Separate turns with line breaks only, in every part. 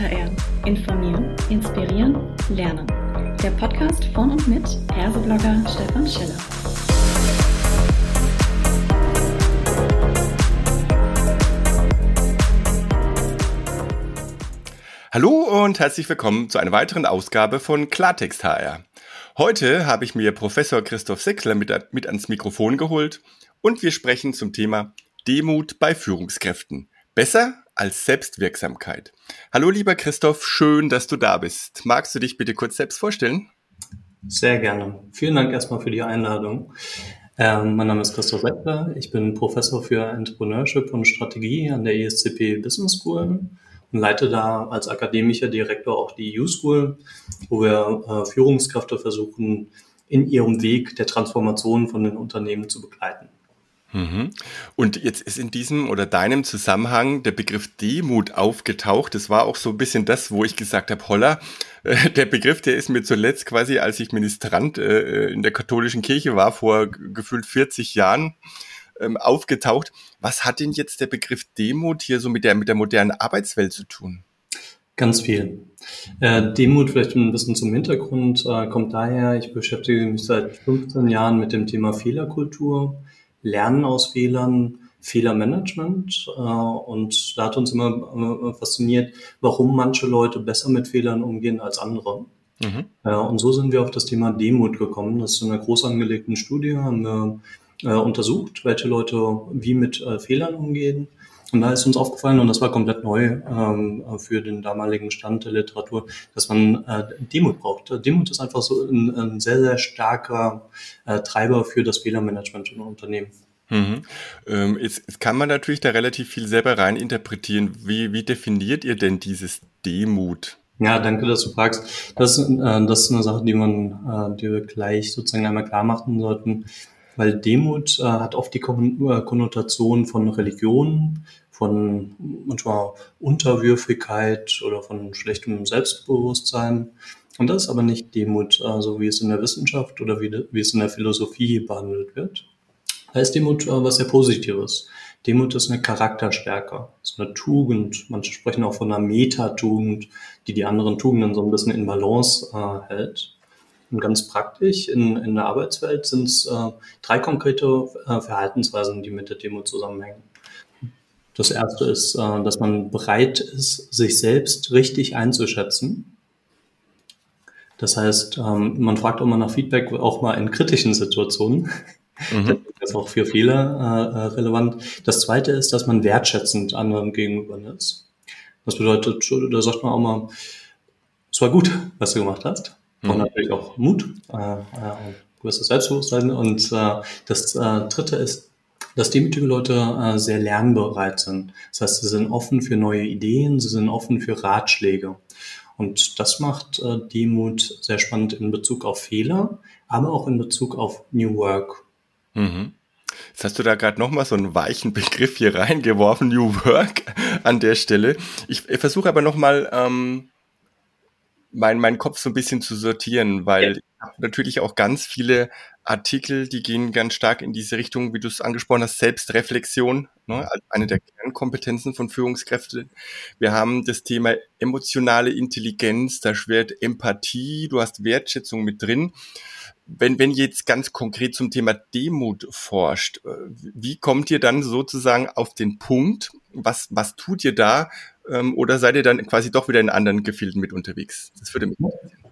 HR. Informieren, inspirieren, lernen. Der Podcast von und mit Herseblogger Stefan Schiller.
Hallo und herzlich willkommen zu einer weiteren Ausgabe von Klartext HR. Heute habe ich mir Professor Christoph Sechsler mit, mit ans Mikrofon geholt und wir sprechen zum Thema Demut bei Führungskräften. Besser als Selbstwirksamkeit. Hallo lieber Christoph, schön, dass du da bist. Magst du dich bitte kurz selbst vorstellen?
Sehr gerne. Vielen Dank erstmal für die Einladung. Ähm, mein Name ist Christoph Wettler. Ich bin Professor für Entrepreneurship und Strategie an der ESCP Business School und leite da als akademischer Direktor auch die U-School, wo wir äh, Führungskräfte versuchen, in ihrem Weg der Transformation von den Unternehmen zu begleiten.
Mhm. Und jetzt ist in diesem oder deinem Zusammenhang der Begriff Demut aufgetaucht. Das war auch so ein bisschen das, wo ich gesagt habe, holla, äh, der Begriff, der ist mir zuletzt quasi, als ich Ministrant äh, in der katholischen Kirche war, vor gefühlt 40 Jahren, ähm, aufgetaucht. Was hat denn jetzt der Begriff Demut hier so mit der, mit der modernen Arbeitswelt zu tun?
Ganz viel. Äh, Demut vielleicht ein bisschen zum Hintergrund äh, kommt daher, ich beschäftige mich seit 15 Jahren mit dem Thema Fehlerkultur Lernen aus Fehlern, Fehlermanagement. Äh, und da hat uns immer äh, fasziniert, warum manche Leute besser mit Fehlern umgehen als andere. Mhm. Äh, und so sind wir auf das Thema Demut gekommen. Das ist in einer groß angelegten Studie, haben wir äh, untersucht, welche Leute wie mit Fehlern umgehen und da ist uns aufgefallen, und das war komplett neu ähm, für den damaligen Stand der Literatur, dass man äh, Demut braucht. Demut ist einfach so ein, ein sehr, sehr starker äh, Treiber für das Fehlermanagement im Unternehmen.
Mhm. Ähm, jetzt, jetzt, kann man natürlich da relativ viel selber rein interpretieren. Wie, wie definiert ihr denn dieses Demut?
Ja, danke, dass du fragst. Das, äh, das ist eine Sache, die man, äh, die wir gleich sozusagen einmal klar machen sollten weil Demut äh, hat oft die äh, Konnotation von Religion, von manchmal Unterwürfigkeit oder von schlechtem Selbstbewusstsein. Und das ist aber nicht Demut, so wie es in der Wissenschaft oder wie, wie es in der Philosophie behandelt wird. Da ist Demut äh, was sehr Positives. Demut ist eine Charakterstärke, ist eine Tugend. Manche sprechen auch von einer Metatugend, die die anderen Tugenden so ein bisschen in Balance äh, hält. Und ganz praktisch in, in der Arbeitswelt sind es äh, drei konkrete äh, Verhaltensweisen, die mit der Demo zusammenhängen. Das erste ist, äh, dass man bereit ist, sich selbst richtig einzuschätzen. Das heißt, ähm, man fragt mal nach Feedback, auch mal in kritischen Situationen. Mhm. Das ist auch für viele äh, äh, relevant. Das zweite ist, dass man wertschätzend anderen gegenüber ist. Das bedeutet, da sagt man auch mal, es war gut, was du gemacht hast. Und mhm. natürlich auch Mut, äh, äh, gewisses Selbstbewusstsein. Und äh, das äh, dritte ist, dass demütige Leute äh, sehr lernbereit sind. Das heißt, sie sind offen für neue Ideen, sie sind offen für Ratschläge. Und das macht äh, Demut sehr spannend in Bezug auf Fehler, aber auch in Bezug auf New Work.
Mhm. Jetzt hast du da gerade nochmal so einen weichen Begriff hier reingeworfen, New Work an der Stelle. Ich, ich versuche aber nochmal ähm, mein, meinen Kopf so ein bisschen zu sortieren, weil ja. ich habe natürlich auch ganz viele Artikel, die gehen ganz stark in diese Richtung, wie du es angesprochen hast, Selbstreflexion, ne, als eine der Kernkompetenzen von Führungskräften. Wir haben das Thema emotionale Intelligenz, da schwert Empathie, du hast Wertschätzung mit drin. Wenn, wenn jetzt ganz konkret zum Thema Demut forscht, äh, wie kommt ihr dann sozusagen auf den Punkt? Was, was tut ihr da, ähm, oder seid ihr dann quasi doch wieder in anderen Gefilden mit unterwegs? Das würde mich interessieren.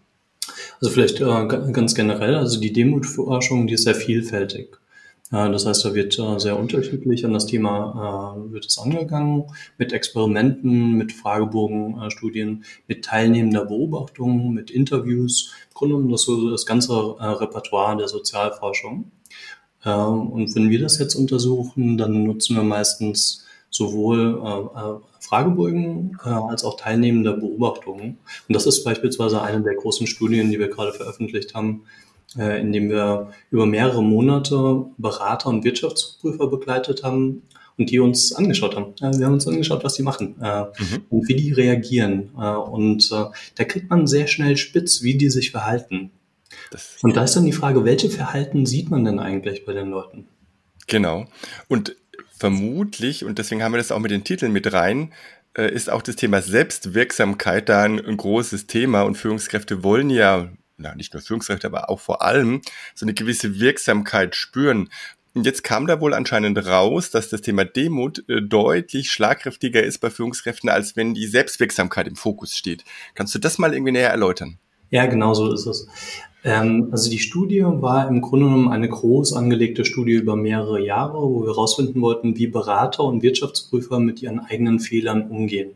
Also vielleicht äh, ganz generell, also die Demutforschung, die ist sehr vielfältig. Äh, das heißt, da wird äh, sehr unterschiedlich an das Thema äh, wird es angegangen, mit Experimenten, mit Fragebogenstudien, mit teilnehmender Beobachtung, mit Interviews, im Grunde genommen das, so das ganze äh, Repertoire der Sozialforschung. Äh, und wenn wir das jetzt untersuchen, dann nutzen wir meistens sowohl äh, äh, Fragebögen äh, als auch teilnehmende Beobachtungen. Und das ist beispielsweise eine der großen Studien, die wir gerade veröffentlicht haben, äh, in dem wir über mehrere Monate Berater und Wirtschaftsprüfer begleitet haben und die uns angeschaut haben. wir haben uns angeschaut, was die machen äh, mhm. und wie die reagieren. Äh, und äh, da kriegt man sehr schnell spitz, wie die sich verhalten. Das und da ist dann die Frage, welche Verhalten sieht man denn eigentlich bei den Leuten?
Genau. Und vermutlich, und deswegen haben wir das auch mit den Titeln mit rein, äh, ist auch das Thema Selbstwirksamkeit da ein, ein großes Thema und Führungskräfte wollen ja, na, nicht nur Führungskräfte, aber auch vor allem so eine gewisse Wirksamkeit spüren. Und jetzt kam da wohl anscheinend raus, dass das Thema Demut äh, deutlich schlagkräftiger ist bei Führungskräften, als wenn die Selbstwirksamkeit im Fokus steht. Kannst du das mal irgendwie näher erläutern?
Ja, genau so ist es. Ähm, also die Studie war im Grunde genommen eine groß angelegte Studie über mehrere Jahre, wo wir herausfinden wollten, wie Berater und Wirtschaftsprüfer mit ihren eigenen Fehlern umgehen.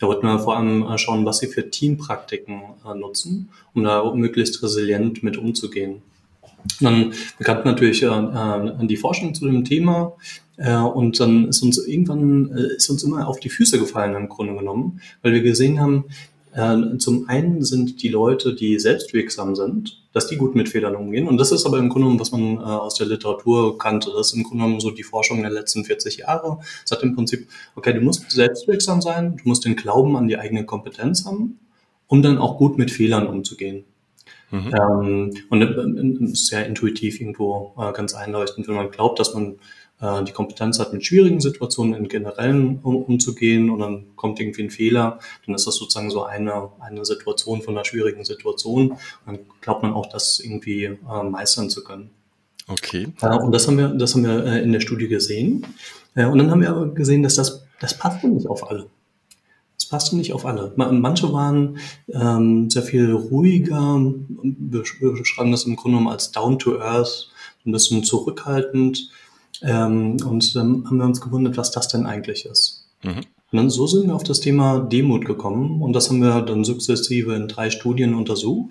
Da wollten wir vor allem äh, schauen, was sie für Teampraktiken äh, nutzen, um da möglichst resilient mit umzugehen. Dann bekannten natürlich äh, äh, die Forschung zu dem Thema äh, und dann ist uns irgendwann äh, ist uns immer auf die Füße gefallen im Grunde genommen, weil wir gesehen haben, zum einen sind die Leute, die selbstwirksam sind, dass die gut mit Fehlern umgehen. Und das ist aber im Grunde genommen, was man äh, aus der Literatur kannte. Das ist im Grunde genommen so die Forschung der letzten 40 Jahre. Es sagt im Prinzip, okay, du musst selbstwirksam sein, du musst den Glauben an die eigene Kompetenz haben, um dann auch gut mit Fehlern umzugehen. Mhm. Ähm, und äh, sehr intuitiv irgendwo äh, ganz einleuchtend, wenn man glaubt, dass man äh, die Kompetenz hat, mit schwierigen Situationen in generellen um, umzugehen und dann kommt irgendwie ein Fehler, dann ist das sozusagen so eine, eine Situation von einer schwierigen Situation. Dann glaubt man auch, das irgendwie äh, meistern zu können.
Okay.
Äh, und das haben wir, das haben wir äh, in der Studie gesehen. Äh, und dann haben wir aber gesehen, dass das, das passt nicht auf alle. Das passte nicht auf alle. Manche waren ähm, sehr viel ruhiger, wir beschreiben das im Grunde genommen als down to earth, ein bisschen zurückhaltend. Ähm, und dann haben wir uns gewundert, was das denn eigentlich ist. Mhm. Und dann so sind wir auf das Thema Demut gekommen und das haben wir dann sukzessive in drei Studien untersucht.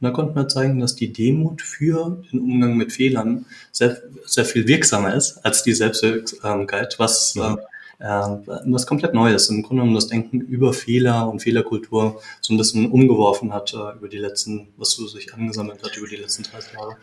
Und da konnten wir zeigen, dass die Demut für den Umgang mit Fehlern sehr, sehr viel wirksamer ist als die Selbstwirksamkeit, was, mhm. äh, äh was komplett Neues. Im Grunde genommen das Denken über Fehler und Fehlerkultur so ein bisschen umgeworfen hat äh, über die letzten, was so sich angesammelt hat über die letzten 30 Jahre.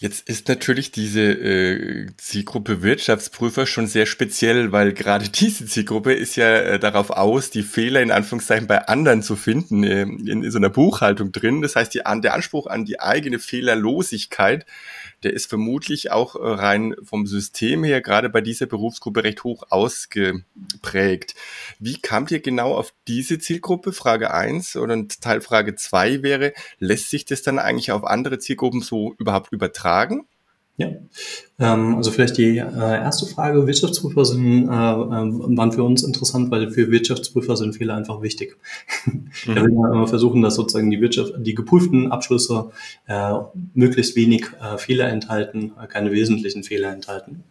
Jetzt ist natürlich diese äh, Zielgruppe Wirtschaftsprüfer schon sehr speziell, weil gerade diese Zielgruppe ist ja äh, darauf aus, die Fehler in Anführungszeichen bei anderen zu finden, äh, in, in so einer Buchhaltung drin. Das heißt, die, der Anspruch an die eigene Fehlerlosigkeit der ist vermutlich auch äh, rein vom System her gerade bei dieser Berufsgruppe recht hoch ausgeprägt. Wie kamt ihr genau auf diese Zielgruppe? Frage eins oder Teilfrage zwei wäre, lässt sich das dann eigentlich auf andere Zielgruppen so überhaupt übertragen?
Ja, ähm, also vielleicht die äh, erste Frage. Wirtschaftsprüfer sind, äh, äh, waren für uns interessant, weil für Wirtschaftsprüfer sind Fehler einfach wichtig. Mhm. da will man versuchen, dass sozusagen die Wirtschaft, die geprüften Abschlüsse möglichst wenig Fehler enthalten, keine wesentlichen Fehler enthalten.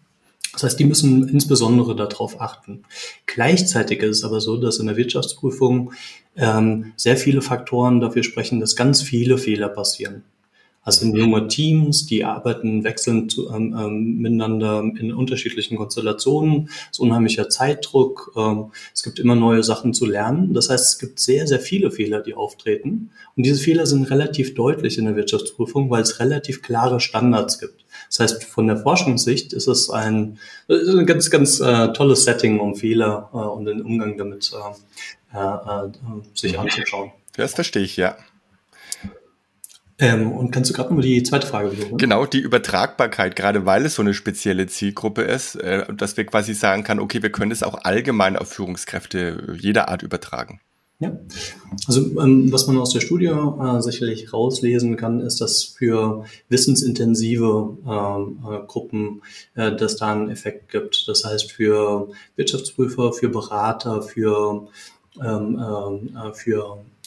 Das heißt, die müssen insbesondere darauf achten. Gleichzeitig ist es aber so, dass in der Wirtschaftsprüfung ähm, sehr viele Faktoren dafür sprechen, dass ganz viele Fehler passieren. Also sind junge Teams, die arbeiten wechselnd zu, ähm, ähm, miteinander in unterschiedlichen Konstellationen. Es ist unheimlicher Zeitdruck. Ähm, es gibt immer neue Sachen zu lernen. Das heißt, es gibt sehr, sehr viele Fehler, die auftreten. Und diese Fehler sind relativ deutlich in der Wirtschaftsprüfung, weil es relativ klare Standards gibt. Das heißt, von der Forschungssicht ist es ein, ist ein ganz, ganz äh, tolles Setting, um Fehler äh, und den Umgang damit äh, äh, äh sich anzuschauen.
Das verstehe ich, ja.
Ähm, und kannst du gerade mal die zweite Frage
wiederholen? Genau, die Übertragbarkeit, gerade weil es so eine spezielle Zielgruppe ist, äh, dass wir quasi sagen kann, okay, wir können es auch allgemein auf Führungskräfte jeder Art übertragen.
Ja, also ähm, was man aus der Studie äh, sicherlich rauslesen kann, ist, dass für wissensintensive ähm, äh, Gruppen äh, dass da einen Effekt gibt. Das heißt für Wirtschaftsprüfer, für Berater, für ähm, ähm äh, für äh,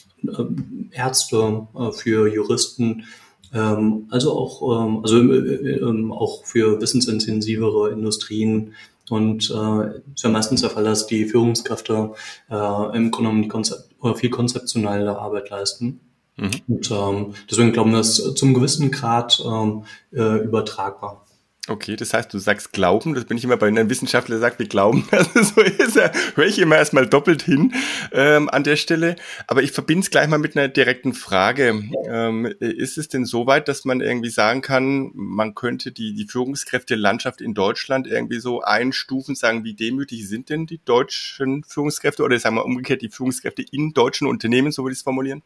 Ärzte, äh, für Juristen, ähm, also auch, ähm, also äh, ähm, auch für wissensintensivere Industrien. Und äh, ist ja meistens der Fall, dass die Führungskräfte äh, im Grunde genommen die Konzept oder viel konzeptionelle Arbeit leisten. Mhm. Und ähm, deswegen glauben wir, es zum gewissen Grad ähm, äh, übertragbar.
Okay, das heißt, du sagst Glauben, das bin ich immer bei einem Wissenschaftler, sagt, wir glauben, es so ist, ja, höre ich immer erstmal doppelt hin ähm, an der Stelle. Aber ich verbinde es gleich mal mit einer direkten Frage. Ähm, ist es denn so weit, dass man irgendwie sagen kann, man könnte die, die Führungskräfte-Landschaft in Deutschland irgendwie so einstufen, sagen, wie demütig sind denn die deutschen Führungskräfte oder sagen wir umgekehrt die Führungskräfte in deutschen Unternehmen, so würde ich es formulieren?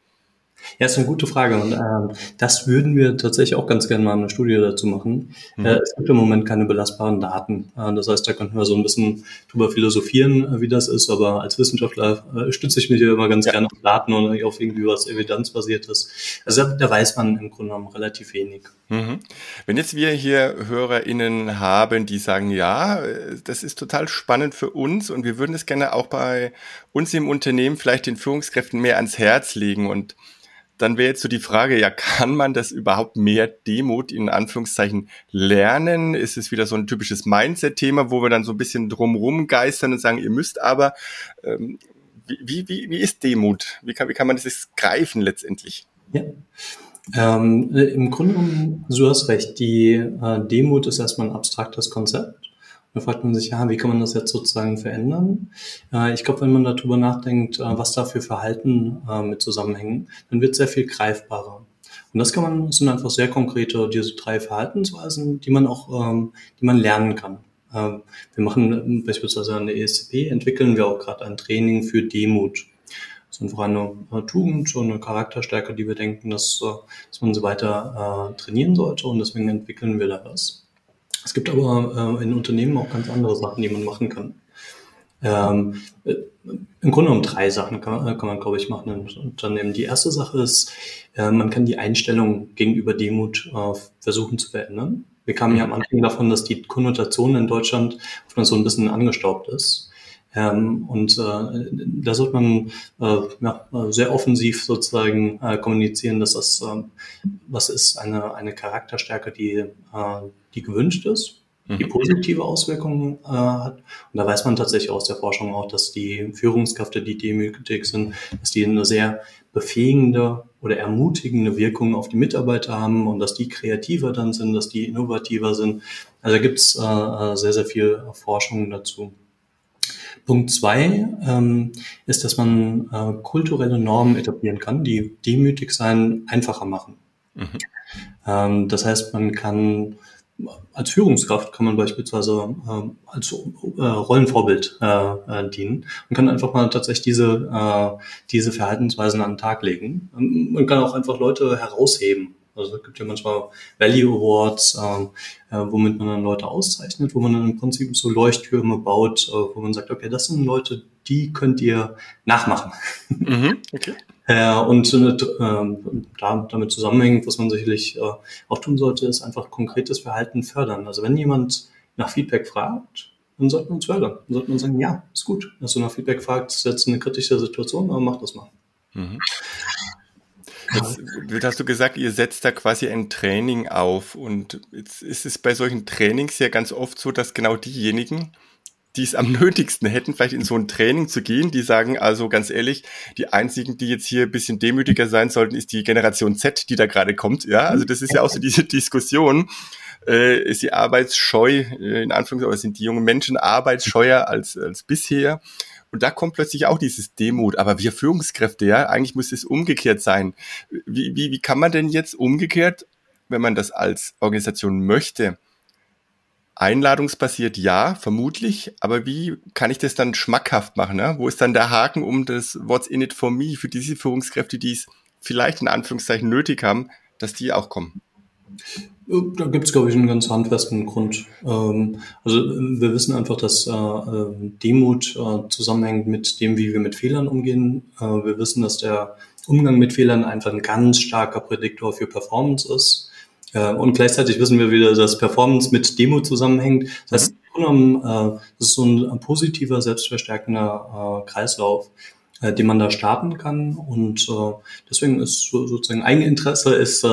Ja, ist eine gute Frage und ähm, das würden wir tatsächlich auch ganz gerne mal eine Studie dazu machen. Mhm. Äh, es gibt im Moment keine belastbaren Daten. Äh, das heißt, da könnten wir so ein bisschen drüber philosophieren, äh, wie das ist, aber als Wissenschaftler äh, stütze ich mich ja immer ganz ja. gerne auf Daten und auf irgendwie was evidenzbasiertes. Also da, da weiß man im Grunde genommen relativ wenig.
Mhm. Wenn jetzt wir hier HörerInnen haben, die sagen, ja, das ist total spannend für uns und wir würden es gerne auch bei uns im Unternehmen vielleicht den Führungskräften mehr ans Herz legen und dann wäre jetzt so die Frage, ja, kann man das überhaupt mehr Demut in Anführungszeichen lernen? Ist es wieder so ein typisches Mindset-Thema, wo wir dann so ein bisschen drumrum geistern und sagen, ihr müsst aber, ähm, wie, wie, wie ist Demut? Wie kann, wie kann man das greifen letztendlich?
Ja. Ähm, Im Grunde genommen, du hast recht, die äh, Demut ist erstmal ein abstraktes Konzept. Da fragt man sich, ja, wie kann man das jetzt sozusagen verändern? Äh, ich glaube, wenn man darüber nachdenkt, äh, was da für Verhalten äh, mit zusammenhängen, dann wird sehr viel greifbarer. Und das kann man, sind einfach sehr konkrete, diese drei Verhaltensweisen, die man auch, ähm, die man lernen kann. Ähm, wir machen beispielsweise an der ESCP, entwickeln wir auch gerade ein Training für Demut. Das ist einfach eine Tugend und eine Charakterstärke, die wir denken, dass, dass man sie weiter trainieren sollte und deswegen entwickeln wir da was. Es gibt aber äh, in Unternehmen auch ganz andere Sachen, die man machen kann. Ähm, äh, Im Grunde genommen drei Sachen kann, äh, kann man, glaube ich, machen in Unternehmen. Die erste Sache ist, äh, man kann die Einstellung gegenüber Demut äh, versuchen zu verändern. Wir kamen ja am Anfang davon, dass die Konnotation in Deutschland so ein bisschen angestaubt ist. Ähm, und äh, da sollte man äh, ja, sehr offensiv sozusagen äh, kommunizieren, dass das äh, was ist, eine, eine Charakterstärke, die, die gewünscht ist, die mhm. positive Auswirkungen äh, hat. Und da weiß man tatsächlich aus der Forschung auch, dass die Führungskräfte, die demütig sind, dass die eine sehr befähigende oder ermutigende Wirkung auf die Mitarbeiter haben und dass die kreativer dann sind, dass die innovativer sind. Also da gibt es äh, äh, sehr, sehr viel Forschung dazu. Punkt zwei ähm, ist, dass man äh, kulturelle Normen etablieren kann, die demütig sein einfacher machen. Mhm. Ähm, das heißt, man kann als Führungskraft kann man beispielsweise äh, als äh, Rollenvorbild äh, äh, dienen und kann einfach mal tatsächlich diese, äh, diese Verhaltensweisen an den Tag legen. Man kann auch einfach Leute herausheben also es gibt ja manchmal Value Awards, ähm, äh, womit man dann Leute auszeichnet, wo man dann im Prinzip so Leuchttürme baut, äh, wo man sagt, okay, das sind Leute, die könnt ihr nachmachen. Mhm, okay. äh, und äh, da, damit zusammenhängend, was man sicherlich äh, auch tun sollte, ist einfach konkretes Verhalten fördern. Also wenn jemand nach Feedback fragt, dann sollten wir uns fördern. Dann sollten wir sagen, ja, ist gut, dass du nach Feedback fragst, ist jetzt eine kritische Situation, aber mach das mal. Mhm.
Jetzt hast du gesagt, ihr setzt da quasi ein Training auf und jetzt ist es bei solchen Trainings ja ganz oft so, dass genau diejenigen, die es am nötigsten hätten, vielleicht in so ein Training zu gehen, die sagen also ganz ehrlich, die einzigen, die jetzt hier ein bisschen demütiger sein sollten, ist die Generation Z, die da gerade kommt. Ja, also das ist ja auch so diese Diskussion. Äh, ist die arbeitsscheu, äh, in Anführungszeichen, sind die jungen Menschen arbeitsscheuer als, als bisher? Und da kommt plötzlich auch dieses Demut. Aber wir Führungskräfte, ja, eigentlich muss es umgekehrt sein. Wie, wie, wie kann man denn jetzt umgekehrt, wenn man das als Organisation möchte, Einladungsbasiert ja, vermutlich, aber wie kann ich das dann schmackhaft machen? Ne? Wo ist dann der Haken um das What's in it for me für diese Führungskräfte, die es vielleicht in Anführungszeichen nötig haben, dass die auch kommen?
Da gibt es, glaube ich, einen ganz handfesten Grund. Ähm, also wir wissen einfach, dass äh, äh, Demut äh, zusammenhängt mit dem, wie wir mit Fehlern umgehen. wir wissen, dass der Umgang mit Fehlern einfach ein ganz starker Prädiktor für Performance ist. und gleichzeitig wissen wir wieder, dass Performance mit Demut zusammenhängt. Das heißt, mhm. das ist so ein positiver, selbstverstärkender Kreislauf den man da starten kann. Und deswegen ist sozusagen Eigeninteresse ist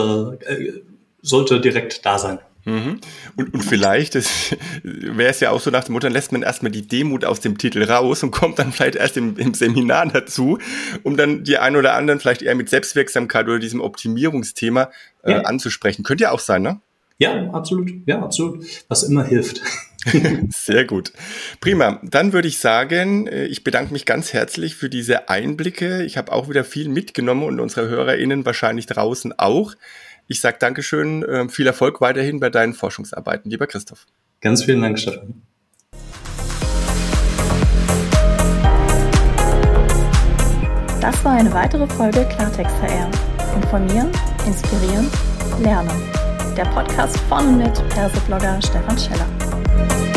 sollte direkt da sein.
Mhm. Und, und vielleicht wäre es ja auch so nach dem Motto, dann lässt man erstmal die Demut aus dem Titel raus und kommt dann vielleicht erst im, im Seminar dazu, um dann die ein oder anderen vielleicht eher mit Selbstwirksamkeit oder diesem Optimierungsthema äh, ja. anzusprechen. Könnte ja auch sein, ne?
Ja, absolut. Ja, absolut. Was immer hilft.
Sehr gut. Prima. Dann würde ich sagen, äh, ich bedanke mich ganz herzlich für diese Einblicke. Ich habe auch wieder viel mitgenommen und unsere HörerInnen wahrscheinlich draußen auch. Ich sage Dankeschön, äh, viel Erfolg weiterhin bei deinen Forschungsarbeiten, lieber Christoph.
Ganz vielen Dank, Stefan.
Das war eine weitere Folge Klartext HR. Informieren, inspirieren, lernen. Der Podcast von und mit Perseblogger Stefan Scheller. Bye.